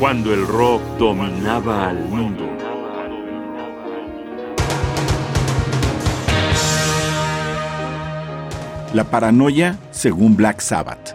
cuando el rock dominaba al mundo. La paranoia según Black Sabbath.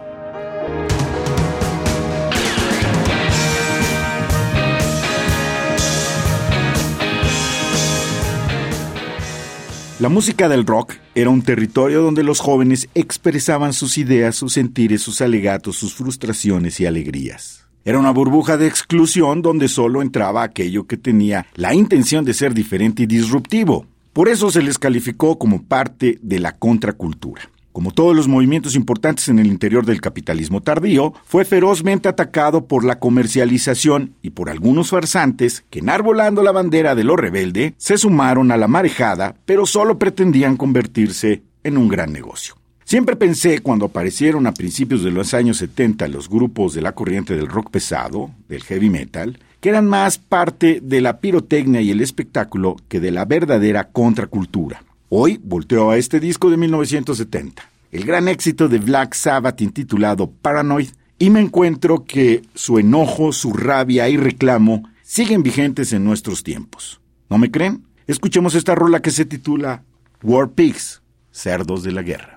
La música del rock era un territorio donde los jóvenes expresaban sus ideas, sus sentires, sus alegatos, sus frustraciones y alegrías. Era una burbuja de exclusión donde solo entraba aquello que tenía la intención de ser diferente y disruptivo. Por eso se les calificó como parte de la contracultura. Como todos los movimientos importantes en el interior del capitalismo tardío, fue ferozmente atacado por la comercialización y por algunos farsantes que, enarbolando la bandera de lo rebelde, se sumaron a la marejada, pero solo pretendían convertirse en un gran negocio. Siempre pensé cuando aparecieron a principios de los años 70 los grupos de la corriente del rock pesado, del heavy metal, que eran más parte de la pirotecnia y el espectáculo que de la verdadera contracultura. Hoy volteo a este disco de 1970, el gran éxito de Black Sabbath intitulado Paranoid, y me encuentro que su enojo, su rabia y reclamo siguen vigentes en nuestros tiempos. ¿No me creen? Escuchemos esta rola que se titula War Pigs, Cerdos de la Guerra.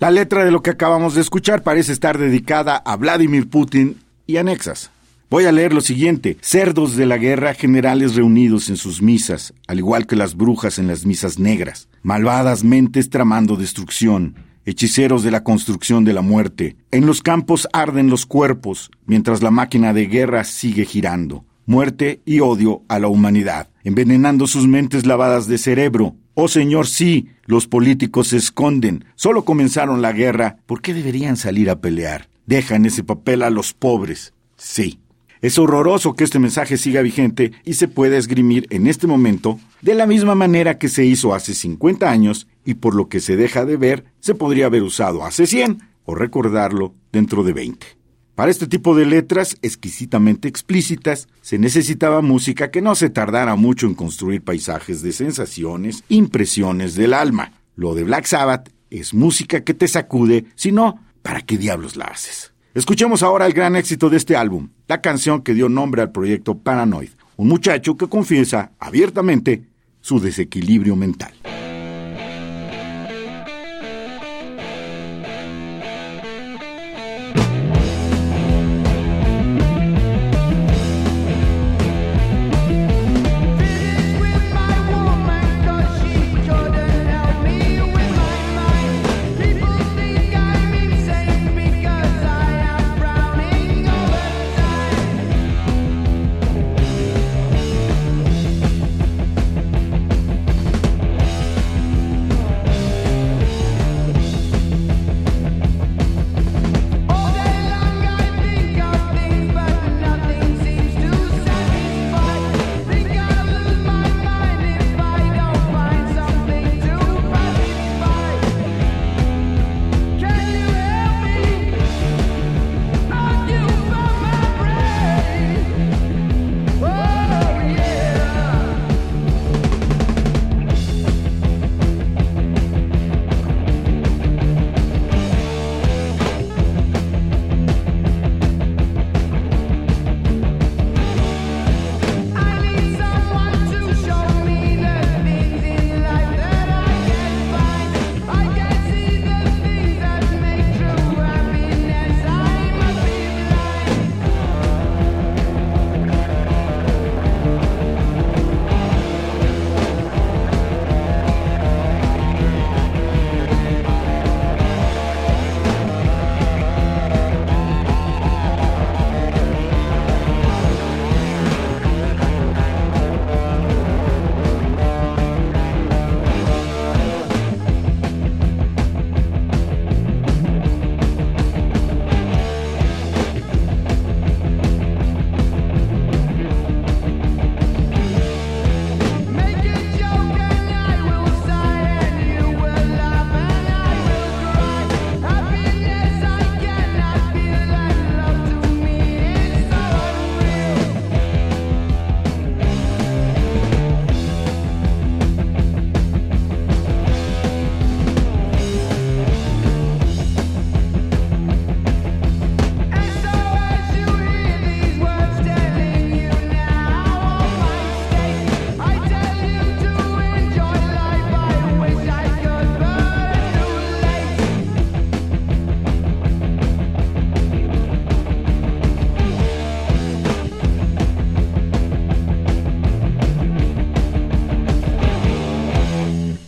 La letra de lo que acabamos de escuchar parece estar dedicada a Vladimir Putin y anexas. Voy a leer lo siguiente. Cerdos de la guerra, generales reunidos en sus misas, al igual que las brujas en las misas negras. Malvadas mentes tramando destrucción. Hechiceros de la construcción de la muerte. En los campos arden los cuerpos, mientras la máquina de guerra sigue girando. Muerte y odio a la humanidad, envenenando sus mentes lavadas de cerebro, Oh Señor, sí, los políticos se esconden. Solo comenzaron la guerra. ¿Por qué deberían salir a pelear? Dejan ese papel a los pobres. Sí. Es horroroso que este mensaje siga vigente y se pueda esgrimir en este momento de la misma manera que se hizo hace 50 años y por lo que se deja de ver se podría haber usado hace 100 o recordarlo dentro de 20. Para este tipo de letras exquisitamente explícitas, se necesitaba música que no se tardara mucho en construir paisajes de sensaciones, impresiones del alma. Lo de Black Sabbath es música que te sacude, si no, ¿para qué diablos la haces? Escuchemos ahora el gran éxito de este álbum, la canción que dio nombre al proyecto Paranoid, un muchacho que confiesa abiertamente su desequilibrio mental.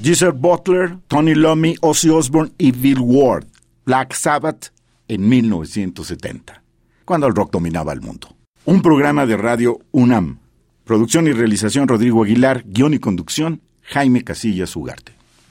Geezer Butler, Tony Lummy, Ozzy Osbourne y Bill Ward. Black Sabbath en 1970, cuando el rock dominaba el mundo. Un programa de radio UNAM. Producción y realización Rodrigo Aguilar, guion y conducción Jaime Casillas Ugarte.